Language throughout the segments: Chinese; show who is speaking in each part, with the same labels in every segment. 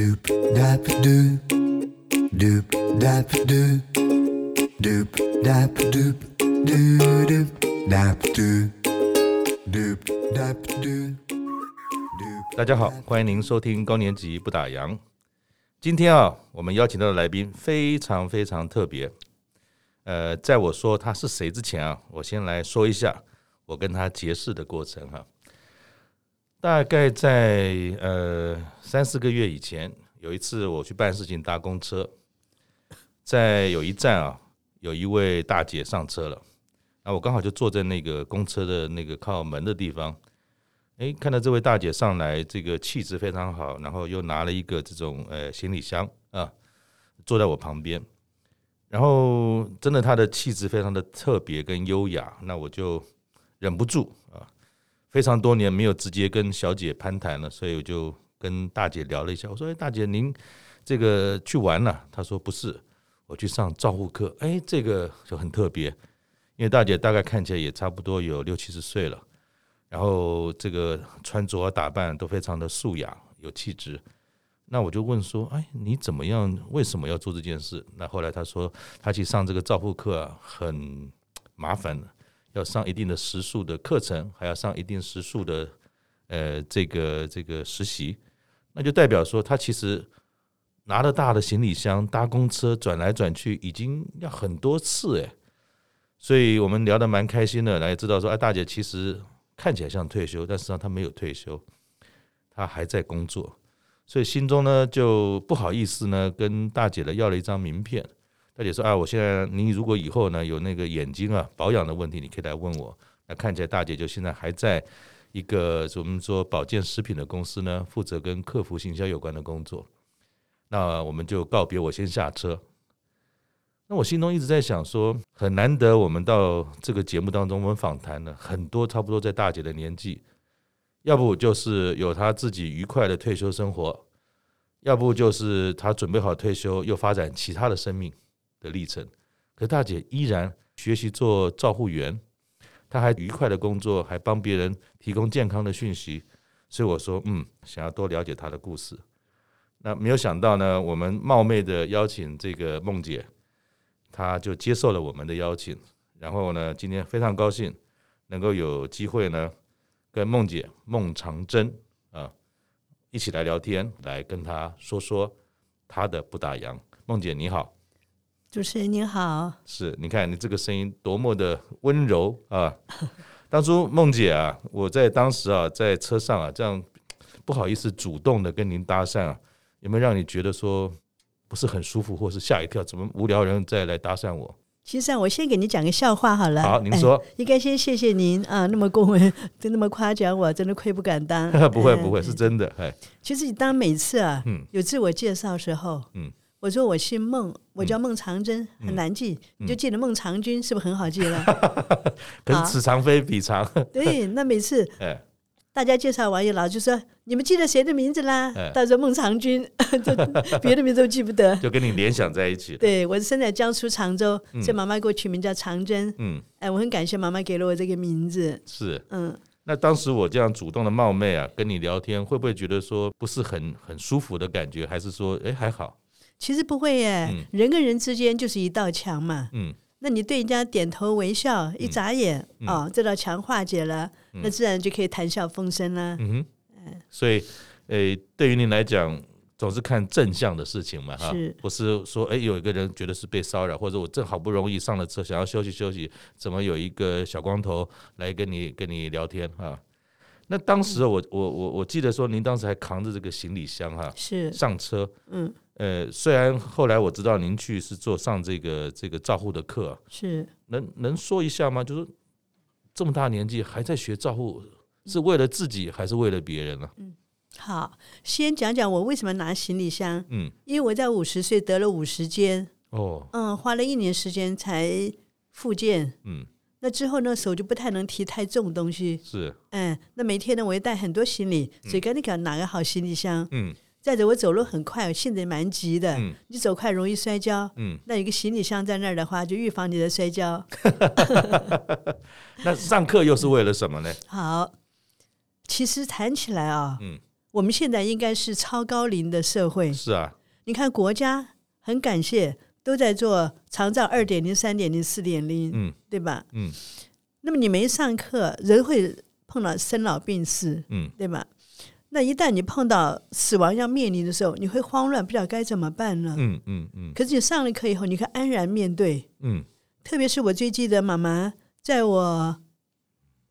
Speaker 1: Doop dap doop doop dap doop doop dap doop doop dap doop doop dap doop。
Speaker 2: 大家好，欢迎您收听高年级不打烊。今天啊，我们邀请到的来宾非常非常特别。呃，在我说他是谁之前啊，我先来说一下我跟他结识的过程哈。大概在呃三四个月以前，有一次我去办事情搭公车，在有一站啊，有一位大姐上车了，那我刚好就坐在那个公车的那个靠门的地方，诶，看到这位大姐上来，这个气质非常好，然后又拿了一个这种呃行李箱啊，坐在我旁边，然后真的她的气质非常的特别跟优雅，那我就忍不住。非常多年没有直接跟小姐攀谈了，所以我就跟大姐聊了一下。我说：“哎，大姐，您这个去玩了？”她说：“不是，我去上照护课。”哎，这个就很特别，因为大姐大概看起来也差不多有六七十岁了，然后这个穿着打扮都非常的素雅有气质。那我就问说：“哎，你怎么样？为什么要做这件事？”那后来她说：“她去上这个照护课啊，很麻烦。”要上一定的时数的课程，还要上一定时数的呃这个这个实习，那就代表说他其实拿了大的行李箱搭公车转来转去，已经要很多次哎，所以我们聊得蛮开心的，来知道说哎，大姐其实看起来像退休，但实际上她没有退休，她还在工作，所以心中呢就不好意思呢跟大姐呢要了一张名片。大姐说啊，我现在你如果以后呢有那个眼睛啊保养的问题，你可以来问我。那看起来大姐就现在还在一个我们说保健食品的公司呢，负责跟客服行销有关的工作。那我们就告别，我先下车。那我心中一直在想说，很难得我们到这个节目当中，我们访谈了很多差不多在大姐的年纪，要不就是有她自己愉快的退休生活，要不就是她准备好退休又发展其他的生命的历程，可大姐依然学习做照护员，她还愉快的工作，还帮别人提供健康的讯息，所以我说，嗯，想要多了解她的故事。那没有想到呢，我们冒昧的邀请这个梦姐，她就接受了我们的邀请，然后呢，今天非常高兴能够有机会呢，跟梦姐孟长征啊一起来聊天，来跟她说说她的不打烊。梦姐你好。
Speaker 3: 主持人您好，
Speaker 2: 是，你看你这个声音多么的温柔啊！当初梦姐啊，我在当时啊，在车上啊，这样不好意思主动的跟您搭讪啊，有没有让你觉得说不是很舒服，或是吓一跳？怎么无聊人再来搭讪我？
Speaker 3: 其实啊，我先给你讲个笑话好了。
Speaker 2: 好，您说。
Speaker 3: 应该先谢谢您啊，那么恭维，真那么夸奖我，真的愧不敢当。
Speaker 2: 不会不会，是真的。哎，
Speaker 3: 其实你当每次啊，嗯，有自我介绍的时候，嗯。我说我姓孟，我叫孟长征，嗯、很难记，嗯、你就记得孟长君，是不是很好记了？
Speaker 2: 可是此长非彼长。
Speaker 3: 对，那每次 大家介绍完以后，就说你们记得谁的名字啦？他说孟长君，就别的名字都记不得，
Speaker 2: 就跟你联想在一起。
Speaker 3: 对，我是生在江苏常州，所以妈妈给我取名叫长征。嗯，哎，我很感谢妈妈给了我这个名字。
Speaker 2: 是，嗯，那当时我这样主动的冒昧啊，跟你聊天，会不会觉得说不是很很舒服的感觉？还是说，哎，还好？
Speaker 3: 其实不会耶，嗯、人跟人之间就是一道墙嘛。嗯，那你对人家点头微笑，一眨眼，嗯、哦，这道墙化解了，嗯、那自然就可以谈笑风生了。嗯
Speaker 2: 所以，诶，对于您来讲，总是看正向的事情嘛，哈。是，不是说，哎，有一个人觉得是被骚扰，或者我正好不容易上了车，想要休息休息，怎么有一个小光头来跟你跟你聊天啊？那当时我我我我记得说，您当时还扛着这个行李箱哈，是。上车，嗯。呃，虽然后来我知道您去是做上这个这个照护的课，是能能说一下吗？就是这么大年纪还在学照护，是为了自己还是为了别人呢？
Speaker 3: 嗯，好，先讲讲我为什么拿行李箱。嗯，因为我在五十岁得了五十肩，哦，嗯，花了一年时间才复健。嗯，那之后呢，手就不太能提太重东西。是，嗯，那每天呢，我要带很多行李，所以赶紧给拿个好行李箱。嗯。再者，我走路很快，性子也蛮急的。嗯、你走快容易摔跤。嗯、那有个行李箱在那儿的话，就预防你的摔跤。
Speaker 2: 那上课又是为了什么呢？
Speaker 3: 好，其实谈起来啊、哦，嗯、我们现在应该是超高龄的社会。
Speaker 2: 是啊，
Speaker 3: 你看国家很感谢，都在做长照二点零、三点零、四点零，嗯，对吧？嗯。那么你没上课，人会碰到生老病死，嗯，对吧？那一旦你碰到死亡要面临的时候，你会慌乱，不知道该怎么办呢？嗯嗯嗯。可是你上了课以后，你可以安然面对。嗯。特别是我最记得妈妈在我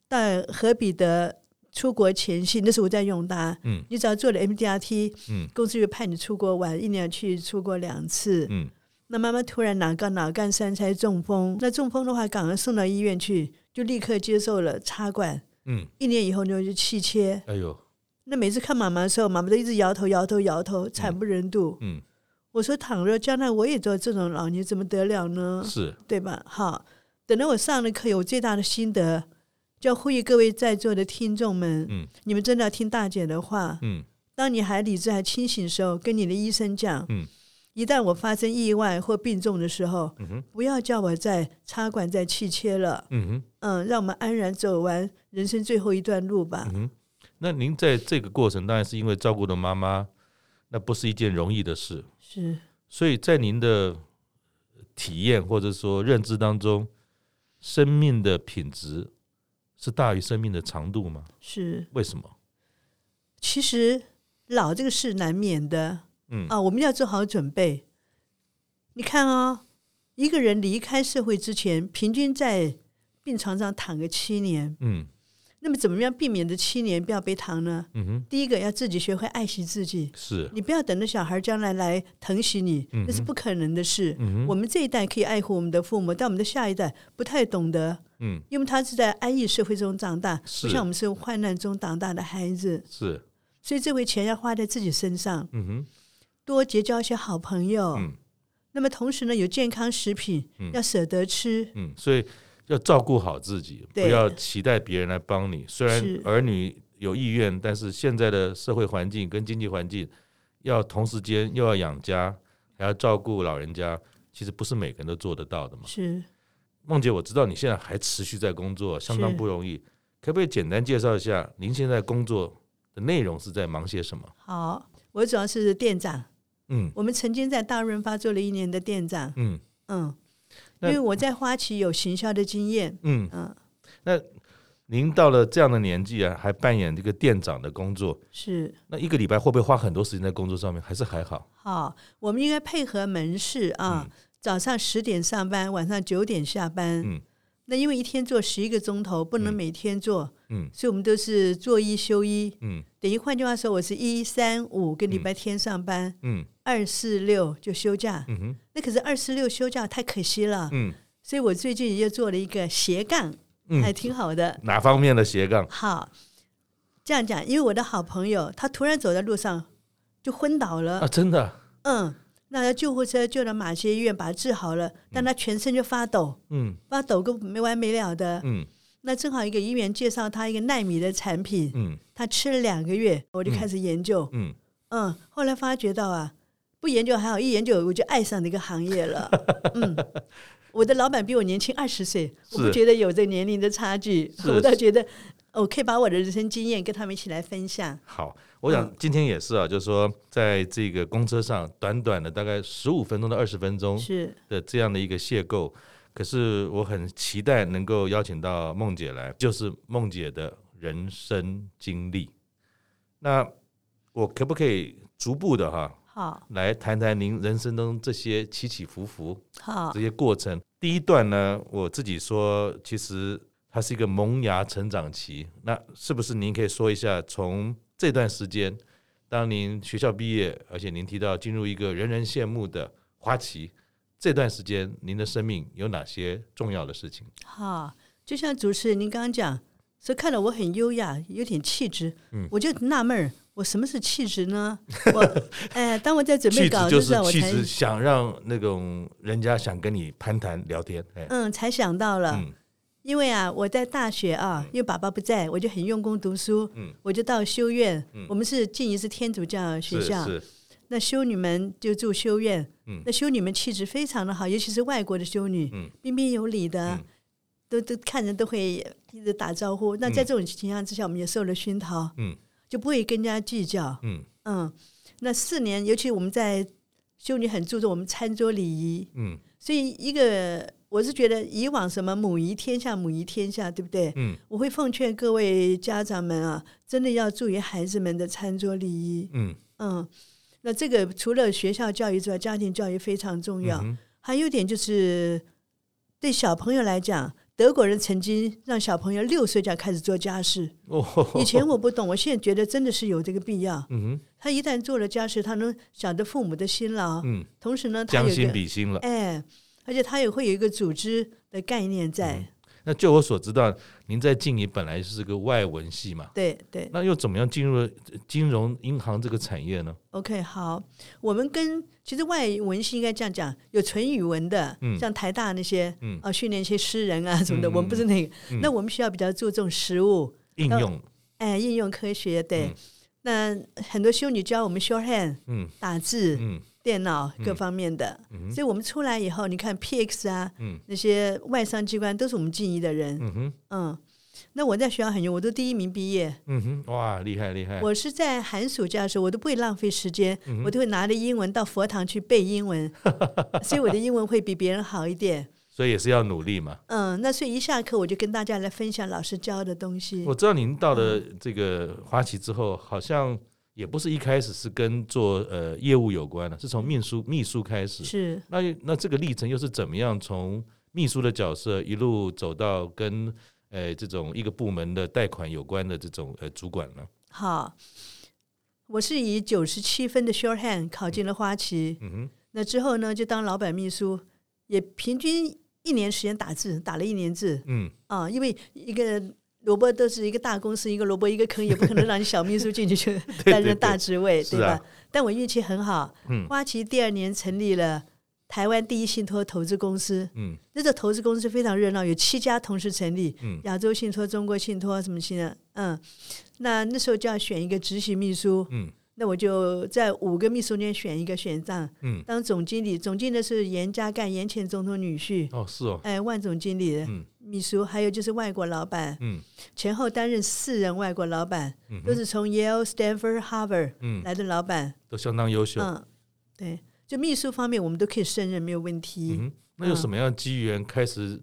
Speaker 3: 到何彼得出国前夕，那时候我在永达。嗯。你只要做了 MDRT，嗯，公司就派你出国玩，一年去出国两次。嗯。那妈妈突然脑干脑干三拆中风，那中风的话，赶快送到医院去，就立刻接受了插管。嗯。一年以后就就气切。哎呦。那每次看妈妈的时候，妈妈都一直摇头摇头摇头，惨不忍睹。嗯，嗯，我说倘若将来我也做这种老年，怎么得了呢？是，对吧？好，等到我上了课，有最大的心得，就要呼吁各位在座的听众们，嗯，你们真的要听大姐的话。嗯，当你还理智还清醒的时候，跟你的医生讲，嗯，一旦我发生意外或病重的时候，嗯哼，不要叫我再插管再气切了。嗯哼，嗯，让我们安然走完人生最后一段路吧。嗯
Speaker 2: 那您在这个过程，当然是因为照顾的妈妈，那不是一件容易的事。
Speaker 3: 是，
Speaker 2: 所以在您的体验或者说认知当中，生命的品质是大于生命的长度吗？
Speaker 3: 是。
Speaker 2: 为什么？
Speaker 3: 其实老这个是难免的。嗯啊，我们要做好准备。你看啊、哦，一个人离开社会之前，平均在病床上躺个七年。嗯。那么怎么样避免这七年不要背糖呢？嗯哼，第一个要自己学会爱惜自己。
Speaker 2: 是，
Speaker 3: 你不要等着小孩将来来疼惜你，嗯、那是不可能的事。嗯、我们这一代可以爱护我们的父母，但我们的下一代不太懂得。嗯，因为他是在安逸社会中长大，不像我们是患难中长大的孩子。
Speaker 2: 是，
Speaker 3: 所以这回钱要花在自己身上。嗯哼，多结交一些好朋友。嗯，那么同时呢，有健康食品、嗯、要舍得吃。
Speaker 2: 嗯，所以。要照顾好自己，不要期待别人来帮你。虽然儿女有意愿，但是现在的社会环境跟经济环境，要同时间又要养家，还要照顾老人家，其实不是每个人都做得到的嘛。
Speaker 3: 是，
Speaker 2: 梦姐，我知道你现在还持续在工作，相当不容易，可不可以简单介绍一下您现在工作的内容是在忙些什么？
Speaker 3: 好，我主要是店长。嗯，我们曾经在大润发做了一年的店长。嗯嗯。因为我在花旗有行销的经验，嗯。嗯，
Speaker 2: 那您到了这样的年纪啊，还扮演这个店长的工作，
Speaker 3: 是。
Speaker 2: 那一个礼拜会不会花很多时间在工作上面？还是还好？
Speaker 3: 好，我们应该配合门市啊，嗯、早上十点上班，晚上九点下班。嗯，那因为一天做十一个钟头，不能每天做，嗯，所以我们都是做一休一，嗯，等于换句话说，我是一三五跟礼拜天上班，嗯。嗯。二四六就休假，嗯哼，那可是二十六休假太可惜了，嗯，所以我最近又做了一个斜杠，嗯，还挺好的。
Speaker 2: 哪方面的斜杠？
Speaker 3: 好，这样讲，因为我的好朋友他突然走在路上就昏倒了。
Speaker 2: 啊，真的，
Speaker 3: 嗯，那救护车救到马偕医院把他治好了，但他全身就发抖，嗯，发抖个没完没了的，嗯，那正好一个医院介绍他一个奈米的产品，嗯，他吃了两个月，我就开始研究，嗯。嗯，后来发觉到啊。不研究还好，一研究我就爱上那个行业了。嗯，我的老板比我年轻二十岁，我不觉得有这年龄的差距，我倒觉得我可以把我的人生经验跟他们一起来分享。
Speaker 2: 好，我想今天也是啊，嗯、就是说在这个公车上，短短的大概十五分钟到二十分钟是的这样的一个邂逅，可是我很期待能够邀请到梦姐来，就是梦姐的人生经历。那我可不可以逐步的哈？
Speaker 3: 好，
Speaker 2: 来谈谈您人生中这些起起伏伏，
Speaker 3: 好，
Speaker 2: 这些过程。第一段呢，我自己说，其实它是一个萌芽成长期。那是不是您可以说一下，从这段时间，当您学校毕业，而且您提到进入一个人人羡慕的花旗，这段时间您的生命有哪些重要的事情？
Speaker 3: 好，就像主持人您刚刚讲，说看到我很优雅，有点气质，嗯，我就纳闷儿。我什么是气质呢？我哎，当我在准备稿子的时候，我才
Speaker 2: 想让那种人家想跟你攀谈聊天。
Speaker 3: 嗯，才想到了，嗯、因为啊，我在大学啊，因为爸爸不在，我就很用功读书。嗯，我就到修院。嗯，我们是静宜是天主教学校。那修女们就住修院。嗯，那修女们气质非常的好，尤其是外国的修女，嗯，彬彬有礼的，嗯、都都看人都会一直打招呼。那在这种情况之下，我们也受了熏陶。嗯。就不会跟人家计较。嗯嗯，那四年，尤其我们在修女很注重我们餐桌礼仪。嗯，所以一个我是觉得以往什么母仪天下，母仪天下，对不对？嗯，我会奉劝各位家长们啊，真的要注意孩子们的餐桌礼仪。嗯嗯，那这个除了学校教育之外，家庭教育非常重要。嗯、还有一点就是对小朋友来讲。德国人曾经让小朋友六岁就要开始做家事。以前我不懂，我现在觉得真的是有这个必要。嗯他一旦做了家事，他能晓得父母的辛劳。嗯同时呢，
Speaker 2: 将心比心了。
Speaker 3: 哎，而且他也会有一个组织的概念在。
Speaker 2: 那就我所知道，您在静怡本来是个外文系嘛？
Speaker 3: 对对。
Speaker 2: 那又怎么样进入金融银行这个产业呢
Speaker 3: ？OK，好，我们跟其实外文系应该这样讲，有纯语文的，嗯、像台大那些，嗯、啊，训练一些诗人啊什么的，嗯、我们不是那个。嗯、那我们学校比较注重实物
Speaker 2: 应用，
Speaker 3: 哎，应用科学。对，嗯、那很多修女教我们 shorthand，嗯，打字，嗯。电脑各方面的，所以我们出来以后，你看 PX 啊，嗯、那些外商机关都是我们静宜的人。嗯哼，嗯，那我在学校很牛，我都第一名毕业。嗯哼，
Speaker 2: 哇，厉害厉害！
Speaker 3: 我是在寒暑假的时候，我都不会浪费时间，嗯、我都会拿着英文到佛堂去背英文，所以我的英文会比别人好一点。
Speaker 2: 所以也是要努力嘛。
Speaker 3: 嗯，那所以一下课我就跟大家来分享老师教的东西。
Speaker 2: 我知道您到了这个花旗之后，好像。也不是一开始是跟做呃业务有关的，是从秘书秘书开始。
Speaker 3: 是。
Speaker 2: 那那这个历程又是怎么样从秘书的角色一路走到跟呃这种一个部门的贷款有关的这种呃主管呢？
Speaker 3: 好，我是以九十七分的 shorthand 考进了花旗。嗯哼。那之后呢，就当老板秘书，也平均一年时间打字，打了一年字。嗯。啊，因为一个。萝卜都是一个大公司，一个萝卜一个坑，也不可能让你小秘书进去去 担任大职位，对，吧？啊、但我运气很好，嗯、花旗第二年成立了台湾第一信托投资公司，嗯，那个投资公司非常热闹，有七家同时成立，嗯，亚洲信托、中国信托什么信的，嗯，那那时候就要选一个执行秘书，嗯。那我就在五个秘书间选一个选上，嗯，当总经理，总经理是严家淦，严前总统女婿，
Speaker 2: 哦，是哦，
Speaker 3: 哎，万总经理，嗯，秘书，还有就是外国老板，嗯，前后担任四任外国老板，嗯，都是从 Yale、Stanford、Harvard 来的老板，
Speaker 2: 都相当优秀，
Speaker 3: 嗯，对，就秘书方面我们都可以胜任，没有问题。
Speaker 2: 嗯，那有什么样的机缘开始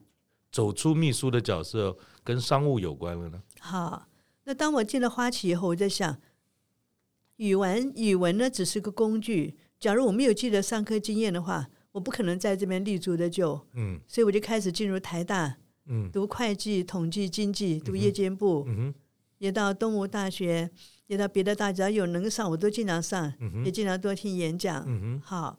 Speaker 2: 走出秘书的角色，跟商务有关了呢？
Speaker 3: 好，那当我进了花旗以后，我在想。语文，语文呢只是个工具。假如我没有记得上课经验的话，我不可能在这边立足的久。嗯，所以我就开始进入台大，嗯，读会计、统计、经济，读夜间部，嗯，也到东吴大学，也到别的大学，只要有能上，我都经常上，嗯，也经常多听演讲。好，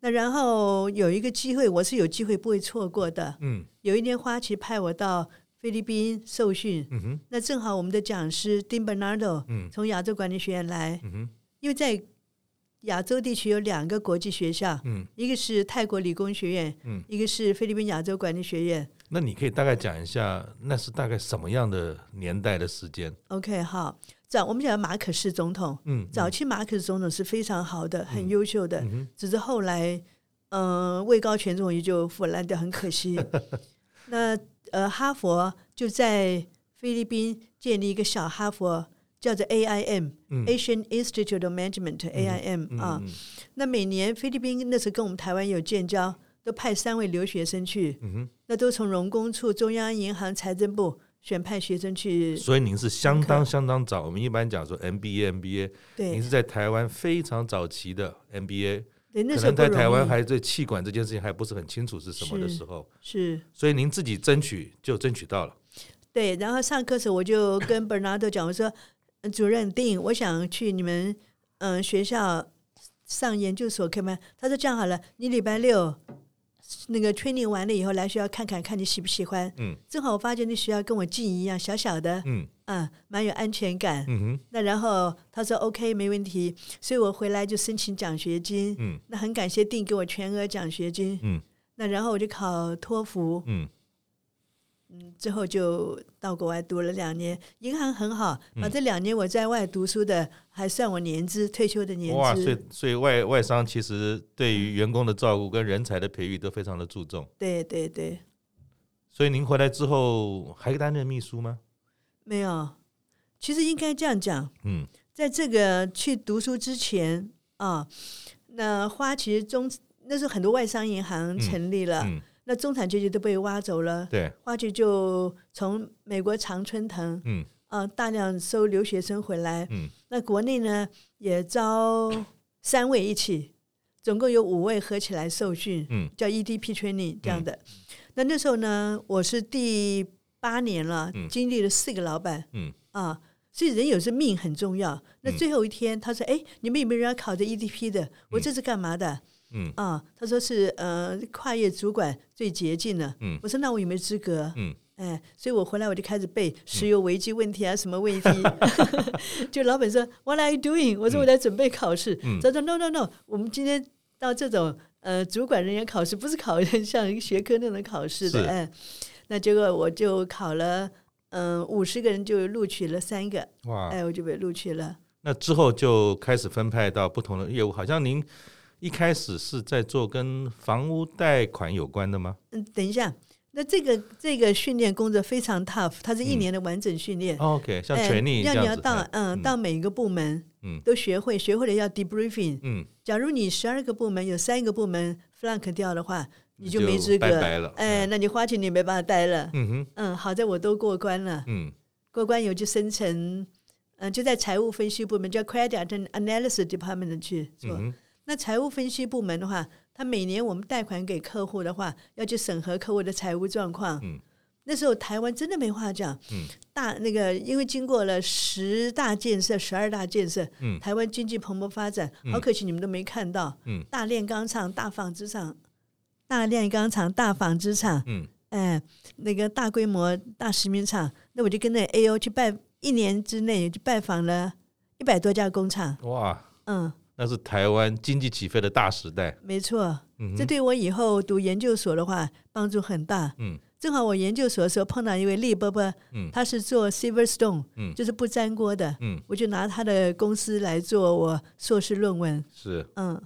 Speaker 3: 那然后有一个机会，我是有机会不会错过的。嗯，有一年花旗派我到。菲律宾受训，那正好我们的讲师丁本纳多从亚洲管理学院来，因为在亚洲地区有两个国际学校，嗯、一个是泰国理工学院，嗯、一个是菲律宾亚洲管理学院。
Speaker 2: 那你可以大概讲一下，那是大概什么样的年代的时间
Speaker 3: ？OK，好，早我们讲马可仕总统，嗯，早期马可仕总统是非常好的，很优秀的，只是后来，嗯、呃，位高权重也就腐烂掉，很可惜。那呃，哈佛就在菲律宾建立一个小哈佛，叫做 AIM，Asian Institute of Management，AIM 啊。那每年菲律宾那时候跟我们台湾有建交，都派三位留学生去。嗯哼，那都从荣工处、中央银行、财政部选派学生去。
Speaker 2: 所以您是相当相当早。我们一般讲说 MBA，MBA，
Speaker 3: 对，
Speaker 2: 您是在台湾非常早期的 MBA。对，那时候在台湾还对气管这件事情还不是很清楚是什么的时候，
Speaker 3: 是，是
Speaker 2: 所以您自己争取就争取到了。
Speaker 3: 对，然后上课时我就跟 Bernardo 讲，我说主任定，我想去你们嗯学校上研究所，可以吗？他说这样好了，你礼拜六那个 training 完了以后来学校看看，看你喜不喜欢。嗯，正好我发现那学校跟我静宜一样，小小的。嗯。啊，蛮有安全感。嗯哼，那然后他说 OK，没问题，所以我回来就申请奖学金。嗯，那很感谢定给我全额奖学金。嗯，那然后我就考托福。嗯，嗯，之后就到国外读了两年，银行很好，把这两年我在外读书的还算我年资，退休的年资。哇，
Speaker 2: 所以所以外外商其实对于员工的照顾跟人才的培育都非常的注重。
Speaker 3: 对对对。所
Speaker 2: 以您回来之后还担任秘书吗？
Speaker 3: 没有，其实应该这样讲，嗯，在这个去读书之前啊，那花旗中那时候很多外商银行成立了，嗯嗯、那中产阶级都被挖走了，
Speaker 2: 对，
Speaker 3: 花旗就从美国常春藤，嗯，啊，大量收留学生回来，嗯，那国内呢也招三位一起，总共有五位合起来受训，嗯，叫 EDP training 这样的。嗯、那那时候呢，我是第八年了，嗯、经历了四个老板，嗯，啊。所以人有时命很重要。那最后一天，他说：“哎，你们有没有人要考这 EDP 的？我这是干嘛的？”嗯啊，他说是呃跨业主管最捷径了。嗯，我说那我有没有资格？嗯，哎，所以我回来我就开始背石油危机问题啊，什么问题？就老板说 “What are you doing？” 我说我在准备考试。他说 “No No No，我们今天到这种呃主管人员考试，不是考 像一个学科那种考试的。”哎，那结果我就考了。嗯，五十个人就录取了三个，哇！哎，我就被录取了。
Speaker 2: 那之后就开始分派到不同的业务，好像您一开始是在做跟房屋贷款有关的吗？
Speaker 3: 嗯，等一下，那这个这个训练工作非常 tough，它是一年的完整训练。
Speaker 2: 嗯、OK，像权力
Speaker 3: 要你要到嗯，嗯到每一个部门，嗯，都学会，学会了要 debriefing。嗯，假如你十二个部门有三个部门 flunk 掉的话。你就没资格，
Speaker 2: 拜拜了，
Speaker 3: 哎，那你花钱你没办法待了。嗯哼，嗯，好在我都过关了。嗯，过关以后就升成，嗯，就在财务分析部门叫 Credit Analysis Department 去做。那财务分析部门的话，他每年我们贷款给客户的话，要去审核客户的财务状况。嗯，那时候台湾真的没话讲。嗯，大那个因为经过了十大建设、十二大建设，嗯，台湾经济蓬勃发展，好可惜你们都没看到。嗯，大炼钢厂、大纺织厂。大炼钢厂、大纺织厂，嗯，哎，那个大规模大石棉厂，那我就跟那 AO 去拜，一年之内就拜访了一百多家工厂。哇，嗯，
Speaker 2: 那是台湾经济起飞的大时代。
Speaker 3: 没错，嗯，这对我以后读研究所的话帮助很大。嗯，正好我研究所的时候碰到一位李伯伯，嗯，他是做 Silverstone，嗯，就是不粘锅的，嗯，我就拿他的公司来做我硕士论文。
Speaker 2: 是，嗯。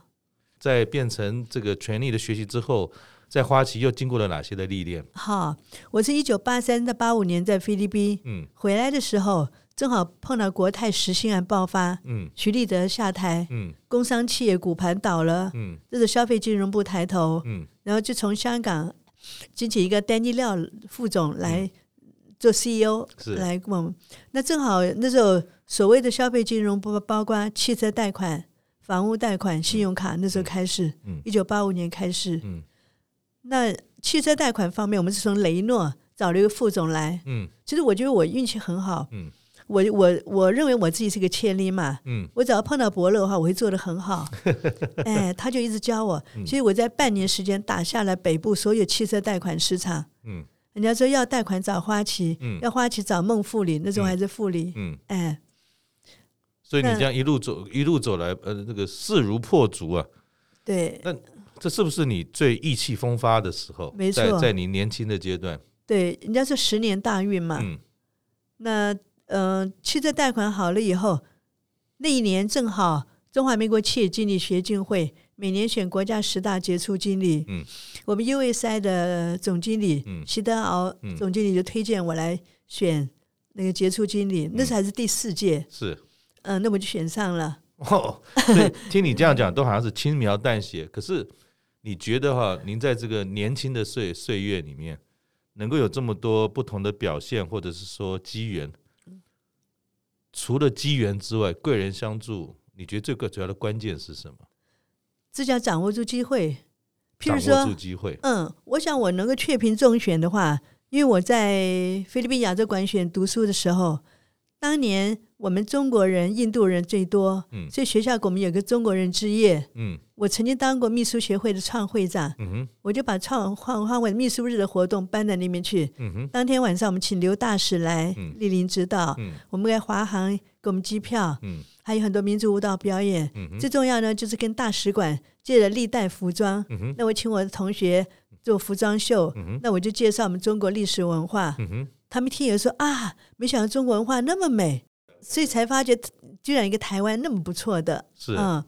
Speaker 2: 在变成这个权力的学习之后，在花旗又经过了哪些的历练？
Speaker 3: 好，我是一九八三到八五年在菲律宾，嗯，回来的时候正好碰到国泰实心案爆发，嗯，徐立德下台，嗯，工商企业股盘倒了，嗯，这是消费金融部抬头，嗯，然后就从香港请起一个丹尼廖副总来做 CEO，是。来问，那正好那时候所谓的消费金融部包括汽车贷款。房屋贷款、信用卡那时候开始，一九八五年开始。嗯、那汽车贷款方面，我们是从雷诺找了一个副总来。嗯、其实我觉得我运气很好。嗯、我我我认为我自己是个千里马。嗯、我只要碰到伯乐的话，我会做得很好。哎，他就一直教我，所以我在半年时间打下了北部所有汽车贷款市场。嗯、人家说要贷款找花旗，嗯、要花旗找孟富里，那时候还是富里。嗯、哎。
Speaker 2: 所以你这样一路走一路走来，呃，那个势如破竹啊。
Speaker 3: 对。
Speaker 2: 那这是不是你最意气风发的时候？
Speaker 3: 没错，
Speaker 2: 在在你年轻的阶段。
Speaker 3: 对，人家说十年大运嘛。嗯。那嗯、呃，汽车贷款好了以后，那一年正好中华民国企业经理学进会每年选国家十大杰出经理。嗯。我们 USI 的总经理席、嗯、德敖总经理就推荐我来选那个杰出经理，嗯、那时还是第四届。
Speaker 2: 是。
Speaker 3: 嗯，那我就选上了。
Speaker 2: 哦，对听你这样讲，都好像是轻描淡写。可是你觉得哈，您在这个年轻的岁岁月里面，能够有这么多不同的表现，或者是说机缘，除了机缘之外，贵人相助，你觉得这个主要的关键是什么？
Speaker 3: 这叫掌握住机会。譬如说，
Speaker 2: 掌握住机会。
Speaker 3: 嗯，我想我能够确评中选的话，因为我在菲律宾亚洲管选读书的时候，当年。我们中国人、印度人最多，嗯，所以学校给我们有个中国人之夜，嗯，我曾经当过秘书协会的创会长，嗯哼，我就把创换换为秘书日的活动搬到那边去，嗯哼，当天晚上我们请刘大使来莅临指导，嗯，我们给华航给我们机票，嗯，还有很多民族舞蹈表演，嗯哼，最重要呢就是跟大使馆借了历代服装，嗯哼，那我请我的同学做服装秀，嗯哼，那我就介绍我们中国历史文化，嗯哼，他们听也说啊，没想到中国文化那么美。所以才发觉，居然一个台湾那么不错的，
Speaker 2: 是。
Speaker 3: 嗯，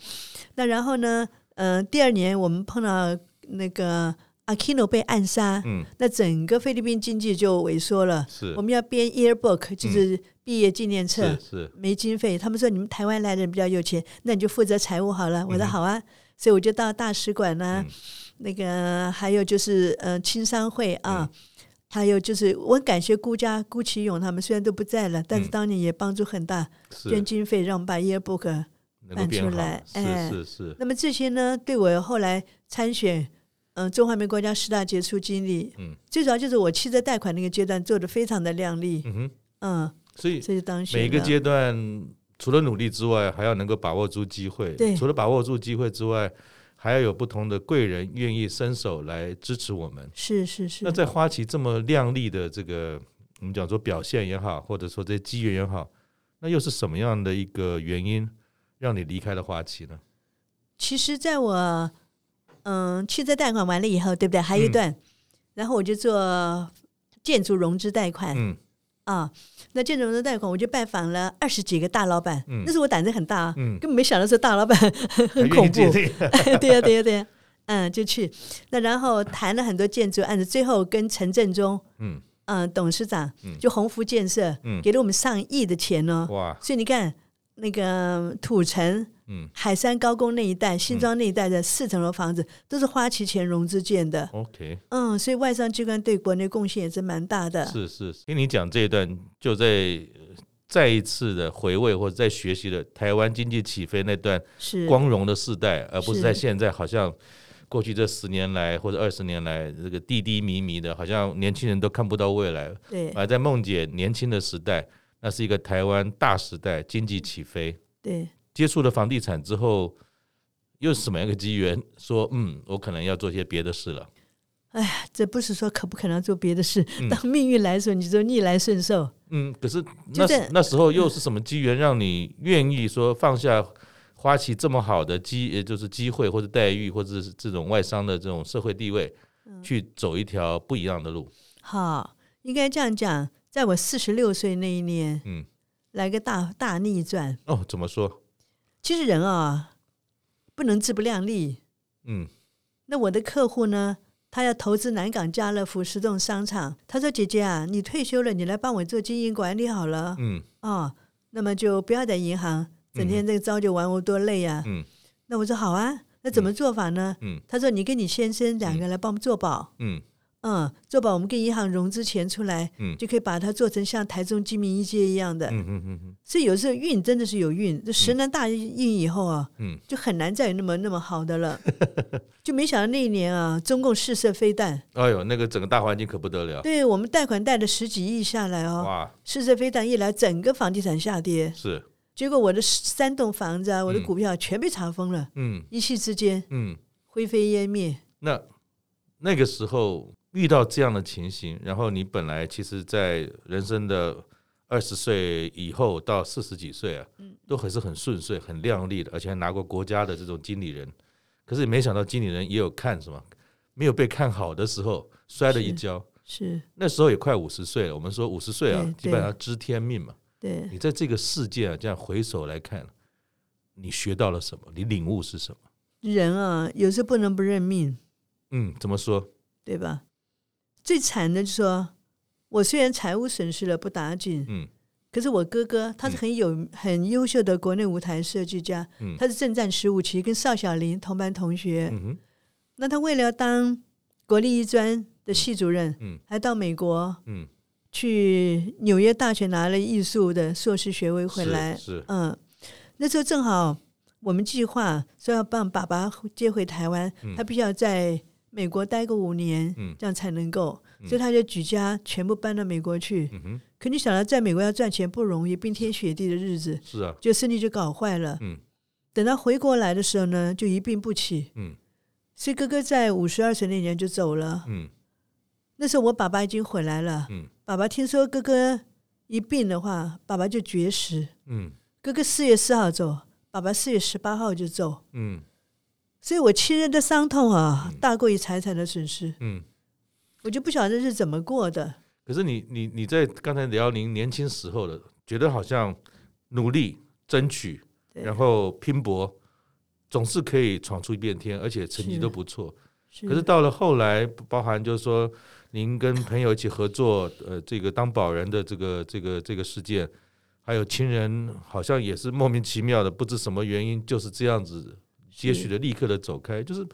Speaker 3: 那然后呢，嗯、呃，第二年我们碰到那个 Aquino 被暗杀，嗯，那整个菲律宾经济就萎缩了。
Speaker 2: 是，
Speaker 3: 我们要编 yearbook，就是毕业纪念册，嗯、是。没经费。他们说你们台湾来的人比较有钱，那你就负责财务好了。我说好啊，嗯、所以我就到大使馆呢、啊，嗯、那个还有就是呃青商会啊，嗯、还有就是我很感谢顾家顾启勇他们，虽然都不在了，但是当年也帮助很大，嗯、捐经费让我们把 yearbook 办出来。哎，是是是。那么这些呢，对我后来参选。嗯，中华民国家十大杰出经历，嗯，最主要就是我汽车贷款那个阶段做得非常的亮丽，嗯哼，嗯，
Speaker 2: 所以，所以当时每一个阶段除了努力之外，还要能够把握住机会，对，除了把握住机会之外，还要有不同的贵人愿意伸手来支持我们，
Speaker 3: 是是是。
Speaker 2: 那在花旗这么亮丽的这个我们讲说表现也好，或者说这些机缘也好，那又是什么样的一个原因让你离开了花旗呢？
Speaker 3: 其实，在我。嗯，汽车贷款完了以后，对不对？还有一段，嗯、然后我就做建筑融资贷款。嗯啊，那建筑融资贷款，我就拜访了二十几个大老板。嗯，那时候我胆子很大啊，嗯，根本没想到是大老板 很恐怖。对呀，对呀，对呀。嗯，就去那，然后谈了很多建筑案子，最后跟陈振中，嗯嗯，董事长，就鸿福建设，嗯，给了我们上亿的钱哦。哇！所以你看那个土城。嗯，海山高工那一带、新庄那一带的四层楼房子，都是花旗钱融资建的。OK，嗯，所以外商机关对国内贡献也是蛮大的。
Speaker 2: 是是，听你讲这一段，就在再一次的回味或者在学习了台湾经济起飞那段光荣的时代，而不是在现在好像过去这十年来或者二十年来这个低低迷迷的，好像年轻人都看不到未来。对，而在梦姐年轻的时代，那是一个台湾大时代，经济起飞。
Speaker 3: 对。
Speaker 2: 接触了房地产之后，又是什么样一个机缘？说嗯，我可能要做些别的事了。
Speaker 3: 哎呀，这不是说可不可能做别的事？嗯、当命运来的时候，你就逆来顺受。
Speaker 2: 嗯，可是那在那时候又是什么机缘，让你愿意说放下花旗这么好的机，也就是机会或者待遇，或者是这种外商的这种社会地位，嗯、去走一条不一样的路？
Speaker 3: 好，应该这样讲，在我四十六岁那一年，嗯，来个大大逆转。
Speaker 2: 哦，怎么说？
Speaker 3: 其实人啊，不能自不量力。嗯，那我的客户呢，他要投资南港家乐福十栋商场。他说：“姐姐啊，你退休了，你来帮我做经营管理好了。”嗯，哦，那么就不要在银行整天这个朝九晚五，多累呀。嗯，那我说好啊，那怎么做法呢？嗯，他说：“你跟你先生两个来帮我们做保。”嗯。嗯，就把我们跟银行融资钱出来，嗯，就可以把它做成像台中精明一街一样的，嗯嗯嗯，所以有时候运真的是有运，这十年大运以后啊，嗯，就很难再有那么那么好的了，就没想到那一年啊，中共试射飞弹，
Speaker 2: 哎呦，那个整个大环境可不得了，
Speaker 3: 对我们贷款贷了十几亿下来哦，哇，试射飞弹一来，整个房地产下跌，
Speaker 2: 是，
Speaker 3: 结果我的三栋房子啊，我的股票全被查封了，嗯，一夕之间，嗯，灰飞烟灭。
Speaker 2: 那那个时候。遇到这样的情形，然后你本来其实，在人生的二十岁以后到四十几岁啊，都还是很顺遂、很亮丽的，而且还拿过国家的这种经理人。可是没想到经理人也有看什么，没有被看好的时候，摔了一跤。是，是那时候也快五十岁了。我们说五十岁啊，基本上知天命嘛。对，你在这个世界啊，这样回首来看，你学到了什么？你领悟是什么？
Speaker 3: 人啊，有时候不能不认命。
Speaker 2: 嗯，怎么说？
Speaker 3: 对吧？最惨的就是说，我虽然财务损失了不打紧，嗯，可是我哥哥他是很有、嗯、很优秀的国内舞台设计家，嗯，他是正战十五期跟邵小林同班同学，那他为了当国立艺专的系主任，嗯，还到美国，嗯，去纽约大学拿了艺术的硕士学位回来，是，是。嗯，那时候正好我们计划说要帮爸爸接回台湾，嗯、他必须要在。美国待个五年，这样才能够，嗯、所以他就举家全部搬到美国去。可你想到在美国要赚钱不容易，冰天雪地的日子，是啊，就身体就搞坏了。嗯、等他回国来的时候呢，就一病不起。嗯、所以哥哥在五十二岁那年就走了。嗯、那时候我爸爸已经回来了。嗯、爸爸听说哥哥一病的话，爸爸就绝食。嗯、哥哥四月四号走，爸爸四月十八号就走。嗯所以我亲人的伤痛啊，大过于财产的损失。嗯，我就不晓得是怎么过的。
Speaker 2: 可是你你你在刚才聊您年轻时候的，觉得好像努力争取，然后拼搏，总是可以闯出一片天，而且成绩都不错。可是到了后来，包含就是说，您跟朋友一起合作，呃，这个当保人的这个这个这个事件，还有亲人好像也是莫名其妙的，不知什么原因就是这样子，接续的立刻的走开，就是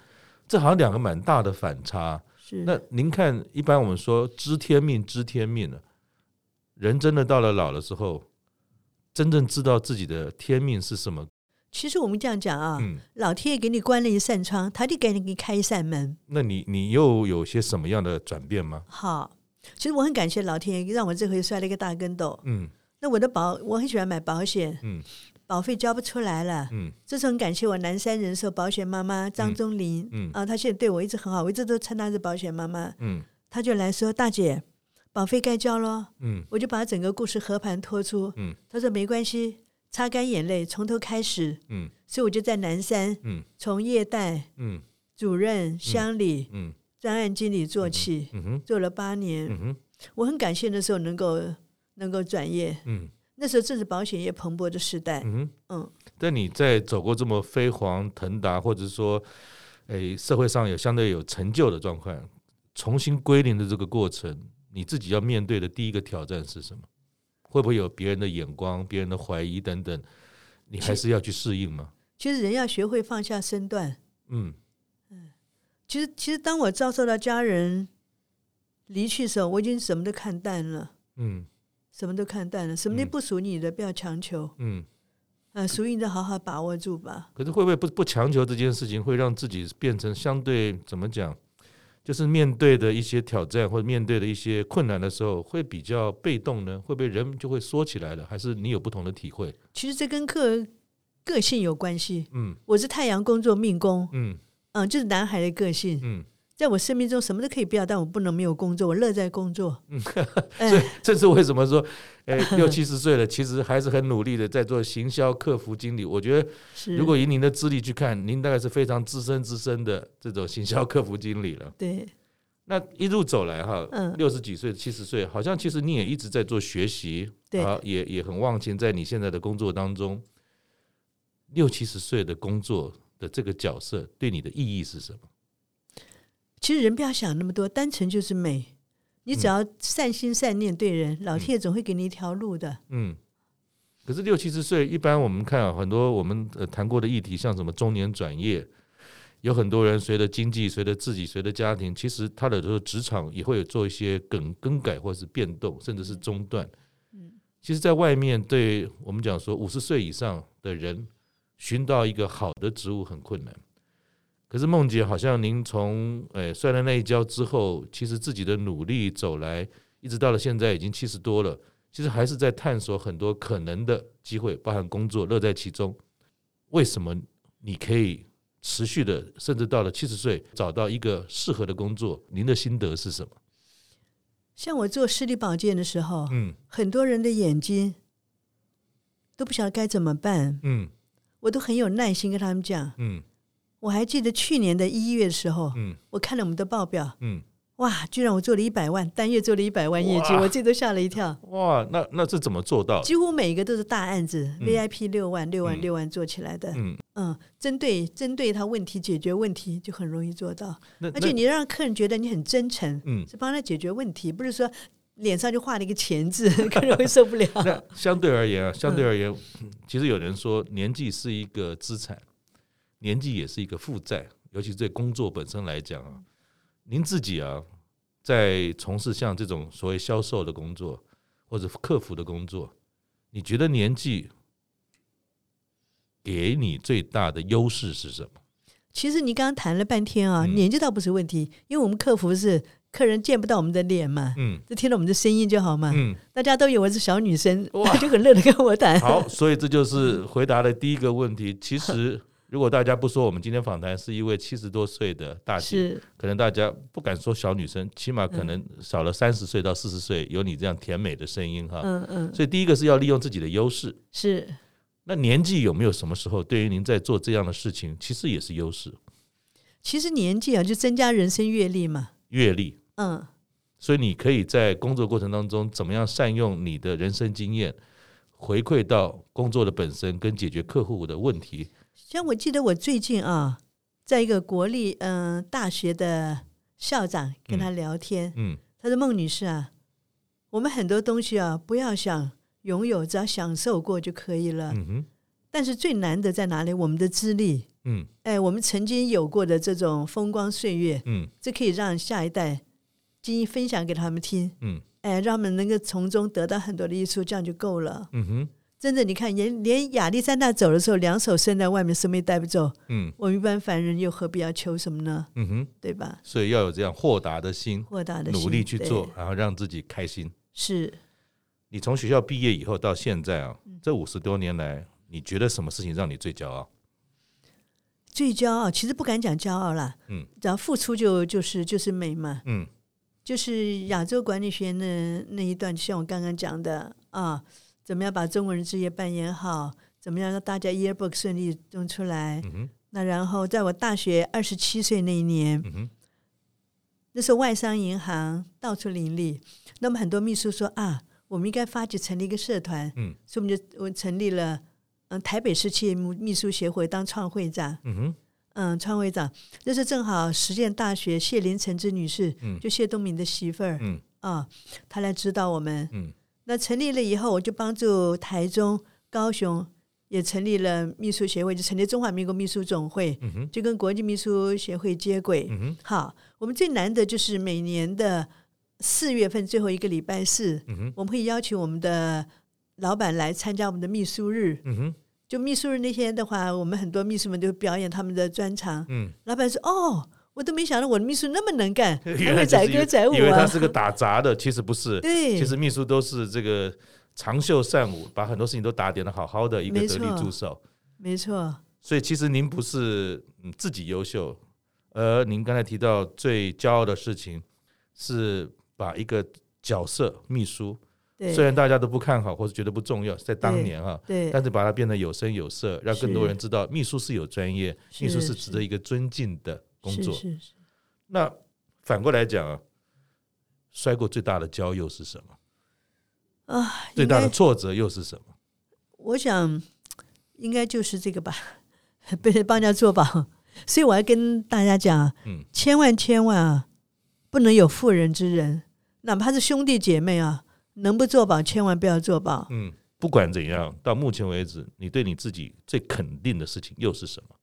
Speaker 2: 这好像两个蛮大的反差。
Speaker 3: 是。
Speaker 2: 那您看，一般我们说知天命，知天命了，人真的到了老的时候，真正知道自己的天命是什么？
Speaker 3: 其实我们这样讲啊，嗯、老天爷给你关了一扇窗，他就给你给你开一扇门。
Speaker 2: 那你你又有些什么样的转变吗？
Speaker 3: 好，其实我很感谢老天爷，让我这回摔了一个大跟斗。
Speaker 2: 嗯，
Speaker 3: 那我的保，我很喜欢买保险。
Speaker 2: 嗯，
Speaker 3: 保费交不出来了。
Speaker 2: 嗯，
Speaker 3: 这是很感谢我南山人寿保险妈妈张忠林。嗯，嗯啊，她现在对我一直很好，我一直都称她是保险妈妈。
Speaker 2: 嗯，
Speaker 3: 她就来说：“大姐，保费该交了。”
Speaker 2: 嗯，
Speaker 3: 我就把整个故事和盘托出。
Speaker 2: 嗯，
Speaker 3: 她说没关系。擦干眼泪，从头开始。
Speaker 2: 嗯，
Speaker 3: 所以我就在南山，
Speaker 2: 嗯，
Speaker 3: 从业代，
Speaker 2: 嗯，
Speaker 3: 主任、乡里，
Speaker 2: 嗯，
Speaker 3: 专案经理做起，
Speaker 2: 嗯哼，
Speaker 3: 做了八年，
Speaker 2: 嗯哼，
Speaker 3: 我很感谢那时候能够能够转业，
Speaker 2: 嗯，
Speaker 3: 那时候正是保险业蓬勃的时代，
Speaker 2: 嗯，
Speaker 3: 嗯。
Speaker 2: 但你在走过这么飞黄腾达，或者说，诶，社会上有相对有成就的状况，重新归零的这个过程，你自己要面对的第一个挑战是什么？会不会有别人的眼光、别人的怀疑等等？你还是要去适应吗？
Speaker 3: 其实人要学会放下身段。
Speaker 2: 嗯
Speaker 3: 嗯，其实其实当我遭受到家人离去的时候，我已经什么都看淡了。
Speaker 2: 嗯，
Speaker 3: 什么都看淡了，什么都不属于你的，不要强求。
Speaker 2: 嗯，
Speaker 3: 啊，属于你的好好把握住吧。
Speaker 2: 可是会不会不不强求这件事情，会让自己变成相对怎么讲？就是面对的一些挑战或者面对的一些困难的时候，会比较被动呢？会不会人就会缩起来了？还是你有不同的体会？
Speaker 3: 其实这跟个个性有关系。
Speaker 2: 嗯，
Speaker 3: 我是太阳工作命宫。
Speaker 2: 嗯
Speaker 3: 嗯，就是男孩的个性。
Speaker 2: 嗯。
Speaker 3: 在我生命中，什么都可以不要，但我不能没有工作。我乐在工作。
Speaker 2: 嗯，所以这是为什么说，哎，六七十岁了，其实还是很努力的在做行销客服经理。我觉得，如果以您的资历去看，您大概是非常资深资深的这种行销客服经理了。
Speaker 3: 对。
Speaker 2: 那一路走来哈，
Speaker 3: 嗯，
Speaker 2: 六十几岁、七十岁，好像其实你也一直在做学习，
Speaker 3: 对，
Speaker 2: 啊，也也很忘情在你现在的工作当中。六七十岁的工作的这个角色，对你的意义是什么？
Speaker 3: 其实人不要想那么多，单纯就是美。你只要善心善念对人，嗯、老天爷总会给你一条路的。
Speaker 2: 嗯。可是六七十岁，一般我们看啊，很多我们呃谈过的议题，像什么中年转业，有很多人随着经济、随着自己、随着家庭，其实他的这个职场也会有做一些更更改或是变动，甚至是中断。
Speaker 3: 嗯。
Speaker 2: 其实，在外面对我们讲说，五十岁以上的人寻到一个好的职务很困难。可是梦姐，好像您从诶摔了那一跤之后，其实自己的努力走来，一直到了现在已经七十多了，其实还是在探索很多可能的机会，包含工作，乐在其中。为什么你可以持续的，甚至到了七十岁找到一个适合的工作？您的心得是什么？
Speaker 3: 像我做视力保健的时候，
Speaker 2: 嗯，
Speaker 3: 很多人的眼睛都不晓得该怎么办，
Speaker 2: 嗯，
Speaker 3: 我都很有耐心跟他们讲，
Speaker 2: 嗯。
Speaker 3: 我还记得去年的一月的时候，
Speaker 2: 嗯，
Speaker 3: 我看了我们的报表，
Speaker 2: 嗯，
Speaker 3: 哇，居然我做了一百万，单月做了一百万业绩，我自己都吓了一跳。
Speaker 2: 哇，那那这怎么做到？
Speaker 3: 几乎每一个都是大案子，VIP 六万、六万、六万做起来的。
Speaker 2: 嗯
Speaker 3: 嗯，针对针对他问题解决问题就很容易做到。而且你让客人觉得你很真诚，
Speaker 2: 嗯，
Speaker 3: 是帮他解决问题，不是说脸上就画了一个钱字，客人会受不了。
Speaker 2: 那相对而言啊，相对而言，其实有人说年纪是一个资产。年纪也是一个负债，尤其是对工作本身来讲啊，您自己啊，在从事像这种所谓销售的工作或者客服的工作，你觉得年纪给你最大的优势是什么？
Speaker 3: 其实你刚刚谈了半天啊，年纪倒不是问题，因为我们客服是客人见不到我们的脸嘛，
Speaker 2: 嗯，
Speaker 3: 就听到我们的声音就好嘛，
Speaker 2: 嗯，
Speaker 3: 大家都以为是小女生，哇，就很乐得跟我谈。
Speaker 2: 好，所以这就是回答的第一个问题，其实。如果大家不说，我们今天访谈是一位七十多岁的大姐，可能大家不敢说小女生，起码可能少了三十岁到四十岁，有你这样甜美的声音哈。
Speaker 3: 嗯嗯。
Speaker 2: 所以第一个是要利用自己的优势。
Speaker 3: 是。
Speaker 2: 那年纪有没有什么时候对于您在做这样的事情，其实也是优势？
Speaker 3: 其实年纪啊，就增加人生阅历嘛。
Speaker 2: 阅历。
Speaker 3: 嗯。
Speaker 2: 所以你可以在工作过程当中，怎么样善用你的人生经验，回馈到工作的本身，跟解决客户的问题。
Speaker 3: 像我记得我最近啊，在一个国立嗯、呃、大学的校长跟他聊天，嗯，他说：“孟女士啊，我们很多东西啊，不要想拥有，只要享受过就可以了。嗯哼，但是最难的在哪里？我们的资历，嗯，哎，我们曾经有过的这种风光岁月，嗯，这可以让下一代经营分享给他们听，嗯，哎，让他们能够从中得到很多的益处，这样就够了。嗯哼。”真的，你看，连连亚历山大走的时候，两手伸在外面，什么也带不走。嗯，我们一般凡人又何必要求什么呢？嗯哼，对吧？
Speaker 2: 所以要有这样豁达的心，
Speaker 3: 豁达的
Speaker 2: 努力去做，然后让自己开心。
Speaker 3: 是。
Speaker 2: 你从学校毕业以后到现在啊，这五十多年来，你觉得什么事情让你最骄傲？
Speaker 3: 最骄傲，其实不敢讲骄傲啦。嗯，只要付出就就是就是美嘛。嗯，就是亚洲管理学院的那一段，就像我刚刚讲的啊。怎么样把中国人之夜扮演好？怎么样让大家 yearbook 顺利弄出来？嗯、那然后在我大学二十七岁那一年，嗯、那时候外商银行到处林立，那么很多秘书说啊，我们应该发起成立一个社团，嗯，所以我们就我成立了嗯台北市企业秘书协会当创会长，嗯哼，嗯创会长，那是正好实践大学谢林成之女士，嗯，就谢东明的媳妇儿，嗯。啊，她来指导我们，嗯。那成立了以后，我就帮助台中、高雄也成立了秘书协会，就成立中华民国秘书总会，嗯、就跟国际秘书协会接轨。嗯、好，我们最难的就是每年的四月份最后一个礼拜四，嗯、我们会邀请我们的老板来参加我们的秘书日。嗯、就秘书日那天的话，我们很多秘书们都表演他们的专长。嗯、老板说：“哦。”我都没想到我的秘书那么能干，还会载歌载舞啊！
Speaker 2: 因为他是个打杂的，其实不是。
Speaker 3: 对，
Speaker 2: 其实秘书都是这个长袖善舞，把很多事情都打点的好好的一个得力助手。
Speaker 3: 没错。
Speaker 2: 所以其实您不是自己优秀，而您刚才提到最骄傲的事情是把一个角色秘书，对虽然大家都不看好或者觉得不重要，在当年啊，对，但是把它变得有声有色，让更多人知道秘书是有专业，秘书是值得一个尊敬的。工作是是是，那反过来讲啊，摔过最大的跤又是什么啊？最大的挫折又是什么？
Speaker 3: 我想应该就是这个吧，被人帮人家做保，所以我要跟大家讲，嗯，千万千万啊，不能有妇人之仁，哪怕是兄弟姐妹啊，能不做保千万不要做保。
Speaker 2: 嗯，不管怎样，到目前为止，你对你自己最肯定的事情又是什么？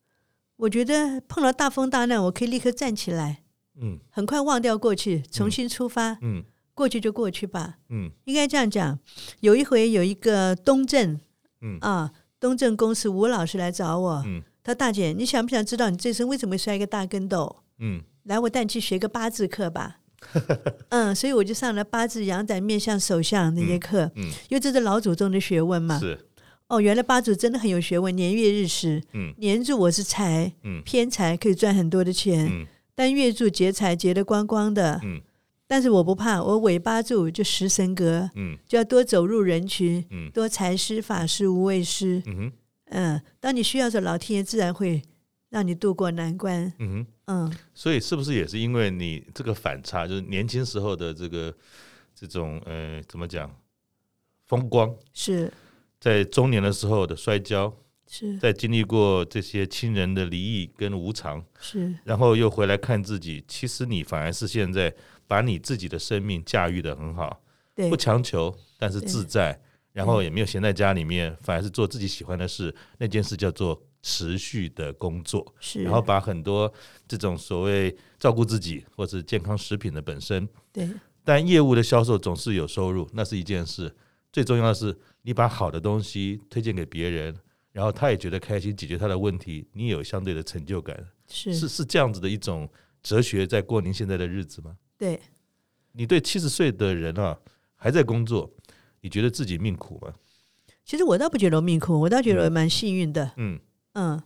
Speaker 3: 我觉得碰到大风大难，我可以立刻站起来，嗯，很快忘掉过去，重新出发，嗯，过去就过去吧，嗯，应该这样讲。有一回有一个东正，嗯。啊，东正公司吴老师来找我，嗯，他大姐，你想不想知道你这生为什么摔一个大跟斗？嗯，来，我带你去学个八字课吧，嗯，所以我就上了八字、阳宅、面相、手相那些课，嗯，因为这是老祖宗的学问嘛，是。哦，原来八字真的很有学问，年月日时，嗯，年柱我是财，嗯，偏财可以赚很多的钱，嗯，但月柱劫财劫得光光的，嗯，但是我不怕，我尾八柱就食神格，嗯，就要多走入人群，嗯，多财师法师无畏师，嗯哼，嗯，当你需要的时候，老天爷自然会让你渡过难关，嗯哼，嗯，
Speaker 2: 所以是不是也是因为你这个反差，就是年轻时候的这个这种呃，怎么讲，风光
Speaker 3: 是。
Speaker 2: 在中年的时候的摔跤，是。在经历过这些亲人的离异跟无常，是。然后又回来看自己，其实你反而是现在把你自己的生命驾驭得很好，对。不强求，但是自在，然后也没有闲在家里面，反而是做自己喜欢的事，那件事叫做持续的工作，是。然后把很多这种所谓照顾自己或是健康食品的本身，对，但业务的销售总是有收入，那是一件事，最重要的是。你把好的东西推荐给别人，然后他也觉得开心，解决他的问题，你也有相对的成就感，是是是这样子的一种哲学，在过您现在的日子吗？
Speaker 3: 对，
Speaker 2: 你对七十岁的人啊还在工作，你觉得自己命苦吗？
Speaker 3: 其实我倒不觉得命苦，我倒觉得蛮幸运的。嗯嗯，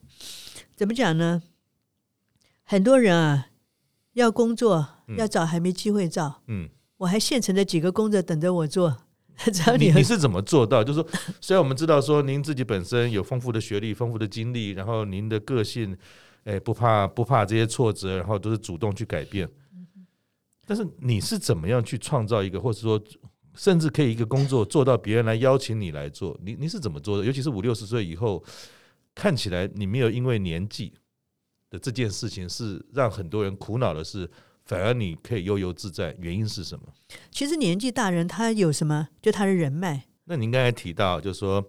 Speaker 3: 怎么讲呢？很多人啊要工作要找还没机会找，嗯，我还现成的几个工作等着我做。
Speaker 2: 你你是怎么做到？就是说，虽然我们知道说您自己本身有丰富的学历、丰富的经历，然后您的个性，哎，不怕不怕这些挫折，然后都是主动去改变。但是你是怎么样去创造一个，或者说甚至可以一个工作做到别人来邀请你来做？你你是怎么做的？尤其是五六十岁以后，看起来你没有因为年纪的这件事情是让很多人苦恼的是，反而你可以悠游自在，原因是什么？
Speaker 3: 其实年纪大人他有什么？就他的人脉。
Speaker 2: 那您刚才提到，就是说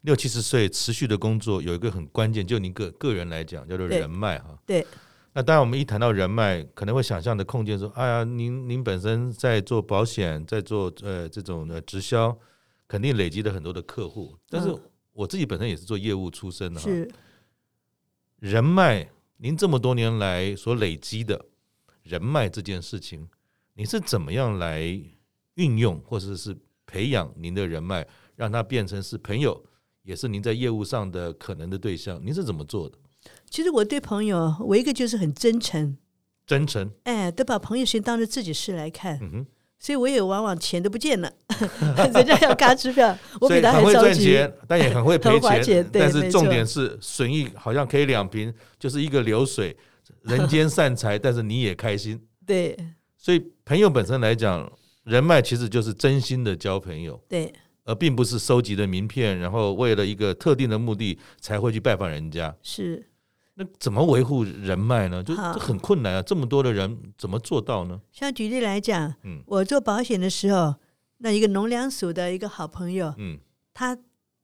Speaker 2: 六七十岁持续的工作有一个很关键，就您个个人来讲叫做人脉哈。
Speaker 3: 对。
Speaker 2: 那当然，我们一谈到人脉，可能会想象的空间说：“哎呀，您您本身在做保险，在做呃这种的直销，肯定累积了很多的客户。”但是我自己本身也是做业务出身的哈。是。人脉，您这么多年来所累积的人脉这件事情，你是怎么样来运用，或者是培养您的人脉，让它变成是朋友，也是您在业务上的可能的对象？您是怎么做的？
Speaker 3: 其实我对朋友，我一个就是很真诚，
Speaker 2: 真诚，
Speaker 3: 哎，都把朋友先当着自己事来看，嗯哼，所以我也往往钱都不见了，人家要嘎支票，我比他还着急，
Speaker 2: 但也很会 赔钱，钱但是重点是损益好像可以两平，就是一个流水，人间散财，但是你也开心，
Speaker 3: 对，
Speaker 2: 所以朋友本身来讲，人脉其实就是真心的交朋友，
Speaker 3: 对，
Speaker 2: 而并不是收集的名片，然后为了一个特定的目的才会去拜访人家，
Speaker 3: 是。
Speaker 2: 那怎么维护人脉呢？就很困难啊！这么多的人怎么做到呢？
Speaker 3: 像举例来讲，嗯，我做保险的时候，那一个农粮署的一个好朋友，嗯，他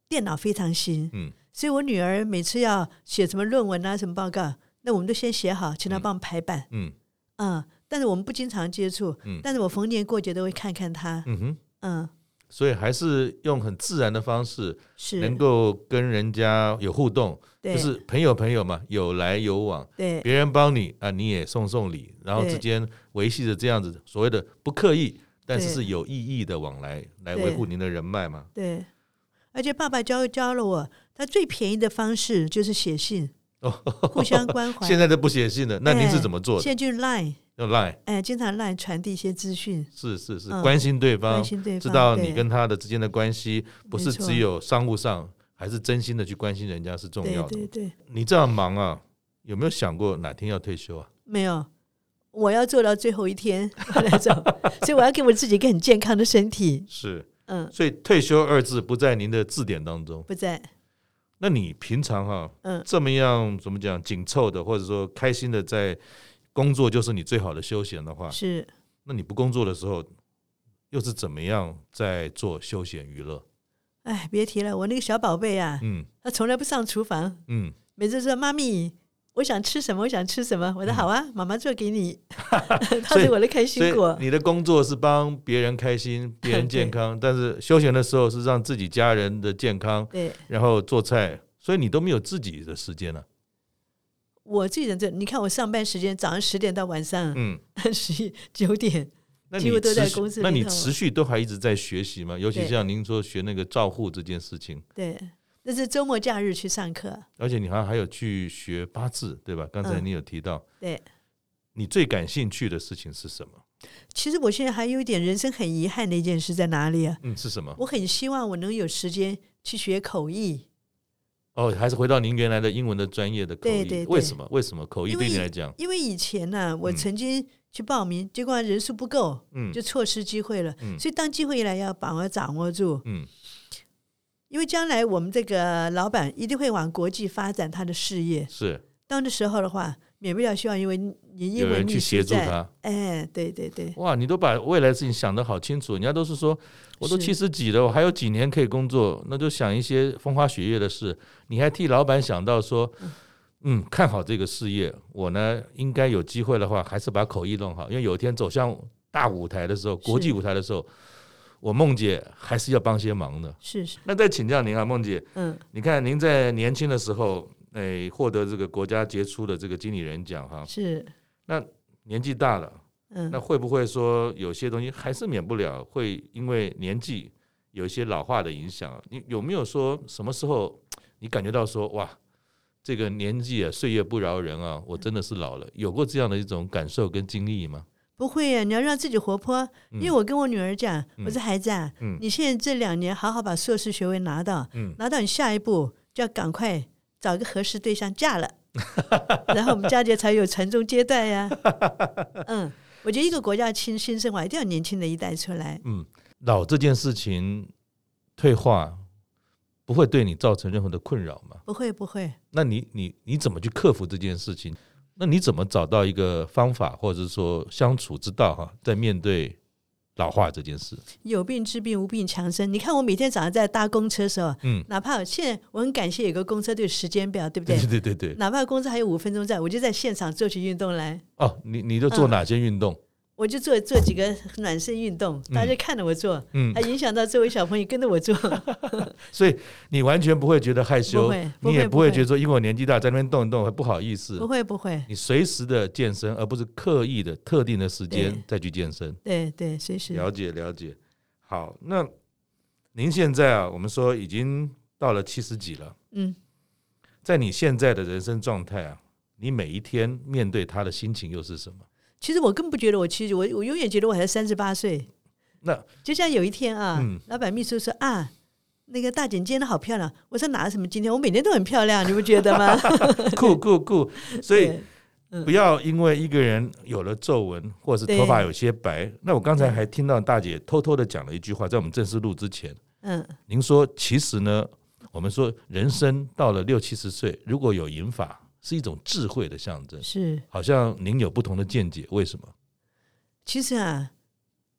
Speaker 3: 电脑非常新，嗯，所以我女儿每次要写什么论文啊、什么报告，那我们都先写好，请他帮我们排版，嗯，嗯，但是我们不经常接触，嗯，但是我逢年过节都会看看他，嗯哼，嗯。
Speaker 2: 所以还是用很自然的方式，是。能够跟人家有互动，就是朋友朋友嘛，有来有往。对，别人帮你啊，你也送送礼，然后之间维系着这样子所谓的不刻意，但是是有意义的往来，来维护您的人脉嘛。
Speaker 3: 对，而且爸爸教教了我，他最便宜的方式就是写信，互相关怀。
Speaker 2: 现在都不写信了，那您是怎么做的？
Speaker 3: 现在就 Line。
Speaker 2: 用 Line，
Speaker 3: 哎，经常 Line 传递一些资讯，
Speaker 2: 是是是，关心对方，知道你跟他的之间的关系，不是只有商务上，还是真心的去关心人家是重要的。
Speaker 3: 对对，
Speaker 2: 你这样忙啊，有没有想过哪天要退休啊？
Speaker 3: 没有，我要做到最后一天 那种，所以我要给我自己一个很健康的身体。
Speaker 2: 是，嗯，所以退休二字不在您的字典当中，
Speaker 3: 不在。
Speaker 2: 那你平常哈，嗯，这么样怎么讲紧凑的，或者说开心的在。工作就是你最好的休闲的话，
Speaker 3: 是。
Speaker 2: 那你不工作的时候，又是怎么样在做休闲娱乐？
Speaker 3: 哎，别提了，我那个小宝贝啊，嗯，他从来不上厨房，嗯，每次说妈咪，我想吃什么，我想吃什么，我说好啊，妈妈做给你，他是我的开心果。
Speaker 2: 你的工作是帮别人开心，别人健康，但是休闲的时候是让自己家人的健康，对，然后做菜，所以你都没有自己的时间了。
Speaker 3: 我自己的这，你看我上班时间早上十点到晚上嗯 十一九点，几乎都在公司。
Speaker 2: 那你持续都还一直在学习吗？尤其像您说学那个照护这件事情。
Speaker 3: 对，那是周末假日去上课。
Speaker 2: 而且你好像还有去学八字，对吧？刚才你有提到。嗯、
Speaker 3: 对。
Speaker 2: 你最感兴趣的事情是什么？
Speaker 3: 其实我现在还有一点人生很遗憾的一件事在哪里啊？
Speaker 2: 嗯，是什么？
Speaker 3: 我很希望我能有时间去学口译。
Speaker 2: 哦，还是回到您原来的英文的专业的口译，对对对，为什么？为什么口译对你来讲？
Speaker 3: 因为以前呢、啊，我曾经去报名，嗯、结果人数不够，嗯，就错失机会了。嗯、所以当机会一来，要把握掌握住。嗯，因为将来我们这个老板一定会往国际发展他的事业。
Speaker 2: 是，
Speaker 3: 到那时候的话。免不了希望，因为你因为
Speaker 2: 你去协助他，
Speaker 3: 哎，对对对，
Speaker 2: 哇，你都把未来的事情想得好清楚。人家都是说，我都七十几了，我还有几年可以工作，那就想一些风花雪月的事。你还替老板想到说，嗯，看好这个事业，我呢应该有机会的话，还是把口译弄好，因为有一天走向大舞台的时候，国际舞台的时候，我梦姐还是要帮些忙的。
Speaker 3: 是是。
Speaker 2: 那再请教您啊，梦姐，嗯，你看您在年轻的时候。哎，获得这个国家杰出的这个经理人奖哈，
Speaker 3: 是。
Speaker 2: 那年纪大了，嗯，那会不会说有些东西还是免不了会因为年纪有一些老化的影响？你有没有说什么时候你感觉到说哇，这个年纪啊，岁月不饶人啊，我真的是老了，有过这样的一种感受跟经历吗？
Speaker 3: 不会呀，你要让自己活泼。因为我跟我女儿讲，我说孩子啊，你现在这两年好好把硕士学位拿到，拿到你下一步就要赶快。找个合适对象嫁了，然后我们家就才有传宗接代呀。嗯，我觉得一个国家兴兴盛话，一定要年轻的一代出来。
Speaker 2: 嗯，老这件事情退化不会对你造成任何的困扰吗？
Speaker 3: 不会，不会。
Speaker 2: 那你你你怎么去克服这件事情？那你怎么找到一个方法，或者是说相处之道哈，在面对老化这件事？
Speaker 3: 有病治病，无病强身。你看我每天早上在搭公车的时候，嗯，哪怕现在我很感谢有个公车队时间表，对不对？
Speaker 2: 对对对对。
Speaker 3: 哪怕公车还有五分钟在，我就在现场做起运动来。
Speaker 2: 哦，你你都做哪些运动？嗯
Speaker 3: 我就做做几个暖身运动，大家看着我做，嗯，还影响到周围小朋友跟着我做，
Speaker 2: 所以你完全不会觉得害羞，你也不会觉得说因为我年纪大在那边动一动会不好意思，
Speaker 3: 不会不会，
Speaker 2: 你随时的健身，而不是刻意的特定的时间再去健身，
Speaker 3: 对对，随时。
Speaker 2: 了解了解。好，那您现在啊，我们说已经到了七十几了，嗯，在你现在的人生状态啊，你每一天面对他的心情又是什么？
Speaker 3: 其实我更不觉得我七十，我我永远觉得我还三十八岁。
Speaker 2: 那
Speaker 3: 就像有一天啊，嗯、老板秘书说啊，那个大姐今天好漂亮。我说哪有什么今天，我每天都很漂亮，你不觉得吗？
Speaker 2: 酷 酷酷！所以不要因为一个人有了皱纹，或者是头发有些白。那我刚才还听到大姐偷偷的讲了一句话，在我们正式录之前，嗯，您说其实呢，我们说人生到了六七十岁，如果有银发。是一种智慧的象征，
Speaker 3: 是
Speaker 2: 好像您有不同的见解，为什么？
Speaker 3: 其实啊，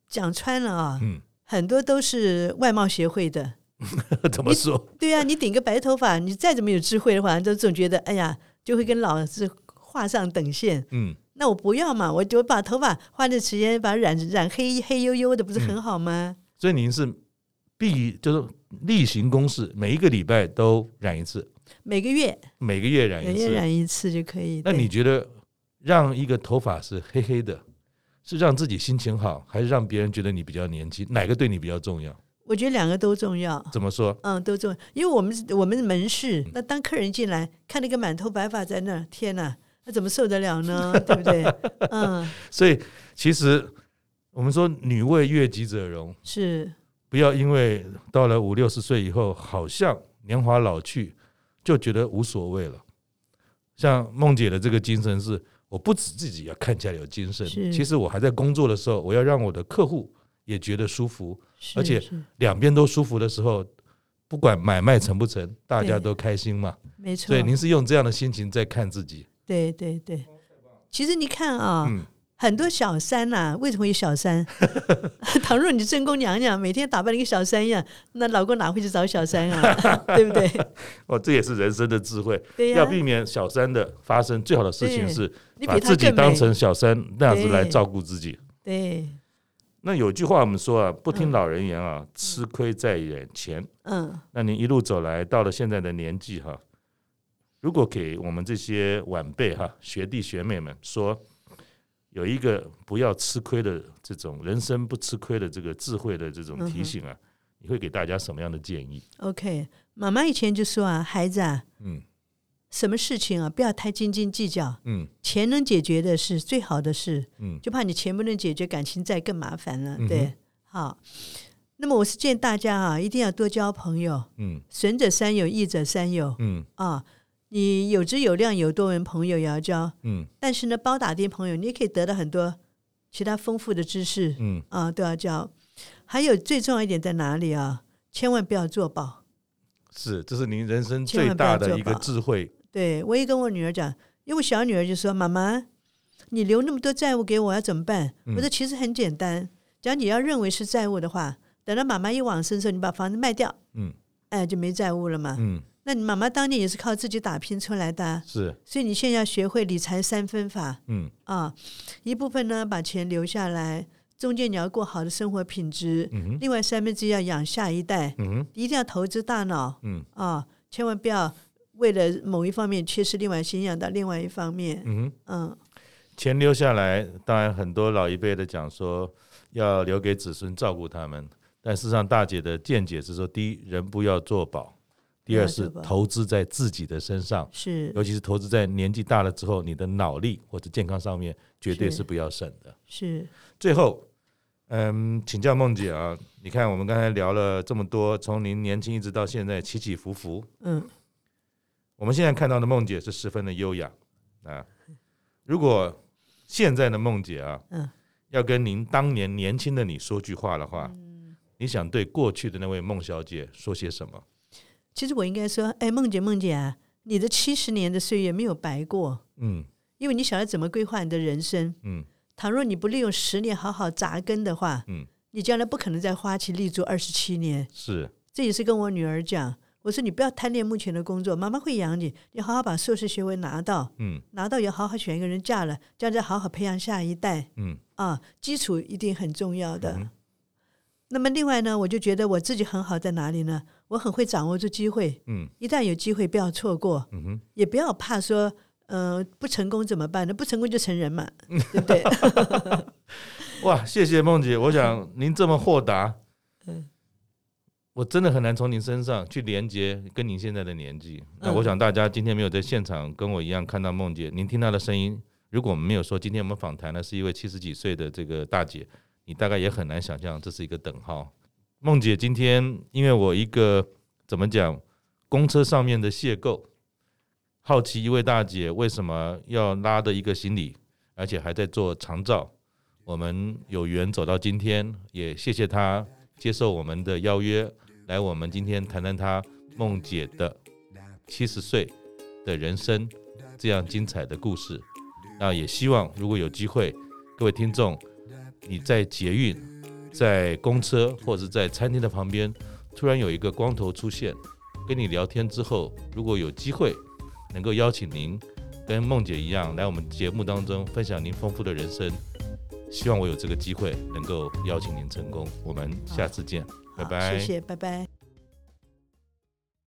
Speaker 3: 讲穿了啊，嗯，很多都是外貌协会的。
Speaker 2: 怎么说？
Speaker 3: 对啊，你顶个白头发，你再怎么有智慧的话，都总觉得哎呀，就会跟老是画上等线。嗯，那我不要嘛，我就把头发花点时间把它染染黑黑黝黝的，不是很好吗？
Speaker 2: 嗯，所以您是必就是例行公事，每一个礼拜都染一次。
Speaker 3: 每个月，
Speaker 2: 每个月染一次，
Speaker 3: 每月染一次就可以。
Speaker 2: 那你觉得让一个头发是黑黑的，是让自己心情好，还是让别人觉得你比较年轻？哪个对你比较重要？
Speaker 3: 我觉得两个都重要。
Speaker 2: 怎么说？
Speaker 3: 嗯，都重要。因为我们我们门市，那当客人进来看那个满头白发在那儿，天哪，那怎么受得了呢？对不对？嗯。
Speaker 2: 所以其实我们说“女为悦己者容”，
Speaker 3: 是
Speaker 2: 不要因为到了五六十岁以后，好像年华老去。就觉得无所谓了。像梦姐的这个精神是，我不止自己要看起来有精神，其实我还在工作的时候，我要让我的客户也觉得舒服，而且两边都舒服的时候，不管买卖成不成，大家都开心嘛。
Speaker 3: 没错。
Speaker 2: 所以您是用这样的心情在看自己。
Speaker 3: 对对对。其实你看啊。很多小三呐、啊，为什么有小三？倘若你正宫娘娘每天打扮一个小三一样，那老公哪会去找小三啊？对不对？
Speaker 2: 哦，这也是人生的智慧。对呀、啊，要避免小三的发生，最好的事情是把自己当成小三那样子来照顾自己。
Speaker 3: 对。对
Speaker 2: 那有句话我们说啊，不听老人言啊，嗯、吃亏在眼前。嗯。那您一路走来，到了现在的年纪哈，如果给我们这些晚辈哈、学弟学妹们说。有一个不要吃亏的这种人生不吃亏的这个智慧的这种提醒啊，你会给大家什么样的建议
Speaker 3: ？OK，妈妈以前就说啊，孩子啊，嗯，什么事情啊，不要太斤斤计较，嗯，钱能解决的是最好的事，嗯，就怕你钱不能解决，感情再更麻烦了，对，好，那么我是建议大家啊，一定要多交朋友，嗯，损者三友，益者三友，嗯。啊。你有质有量，有多元朋友也要交，嗯，但是呢，包打听朋友，你也可以得到很多其他丰富的知识，嗯啊，都要交。还有最重要一点在哪里啊？千万不要做保。
Speaker 2: 是，这是您人生最大的一个智慧。
Speaker 3: 对，我也跟我女儿讲，因为我小女儿就说：“妈妈，你留那么多债务给我，要怎么办？”嗯、我说：“其实很简单，只要你要认为是债务的话，等到妈妈一往生的时候，你把房子卖掉，嗯，哎，就没债务了嘛，嗯。”那你妈妈当年也是靠自己打拼出来的，
Speaker 2: 是，
Speaker 3: 所以你现在要学会理财三分法，嗯。啊，一部分呢把钱留下来，中间你要过好的生活品质，嗯哼，另外三分之一要养下一代，嗯，一定要投资大脑，嗯。啊，千万不要为了某一方面缺失，另外先养到另外一方面，嗯，嗯，
Speaker 2: 钱留下来，当然很多老一辈的讲说要留给子孙照顾他们，但事实上大姐的见解是说，第一，人不要做保。第二是投资在自己的身上，
Speaker 3: 是，
Speaker 2: 尤其是投资在年纪大了之后，你的脑力或者健康上面，绝对是不要省的。
Speaker 3: 是。
Speaker 2: 最后，嗯，请教梦姐啊，你看我们刚才聊了这么多，从您年轻一直到现在起起伏伏，嗯，我们现在看到的梦姐是十分的优雅啊。如果现在的梦姐啊，嗯，要跟您当年年轻的你说句话的话，嗯，你想对过去的那位孟小姐说些什么？
Speaker 3: 其实我应该说，哎，梦姐，梦姐啊，你的七十年的岁月没有白过，嗯，因为你晓得怎么规划你的人生。嗯，倘若你不利用十年好好扎根的话，嗯，你将来不可能再花期立足二十七年。
Speaker 2: 是，
Speaker 3: 这也是跟我女儿讲，我说你不要贪恋目前的工作，妈妈会养你，你好好把硕士学位拿到，嗯，拿到也好好选一个人嫁了，这样再好好培养下一代，嗯，啊，基础一定很重要的。嗯那么另外呢，我就觉得我自己很好在哪里呢？我很会掌握住机会，嗯，一旦有机会不要错过，嗯哼，也不要怕说，呃，不成功怎么办呢？不成功就成人嘛，对不对？
Speaker 2: 哇，谢谢梦姐，我想您这么豁达，嗯，我真的很难从您身上去连接跟您现在的年纪。那我想大家今天没有在现场跟我一样看到梦姐，您听她的声音，如果我们没有说今天我们访谈的是一位七十几岁的这个大姐。你大概也很难想象这是一个等号。梦姐今天因为我一个怎么讲，公车上面的邂逅，好奇一位大姐为什么要拉的一个行李，而且还在做长照。我们有缘走到今天，也谢谢她接受我们的邀约，来我们今天谈谈她梦姐的七十岁的人生这样精彩的故事。那也希望如果有机会，各位听众。你在捷运、在公车或者在餐厅的旁边，突然有一个光头出现，跟你聊天之后，如果有机会能够邀请您跟梦姐一样来我们节目当中分享您丰富的人生，希望我有这个机会能够邀请您成功。我们下次见，拜拜。
Speaker 3: 谢谢，拜拜。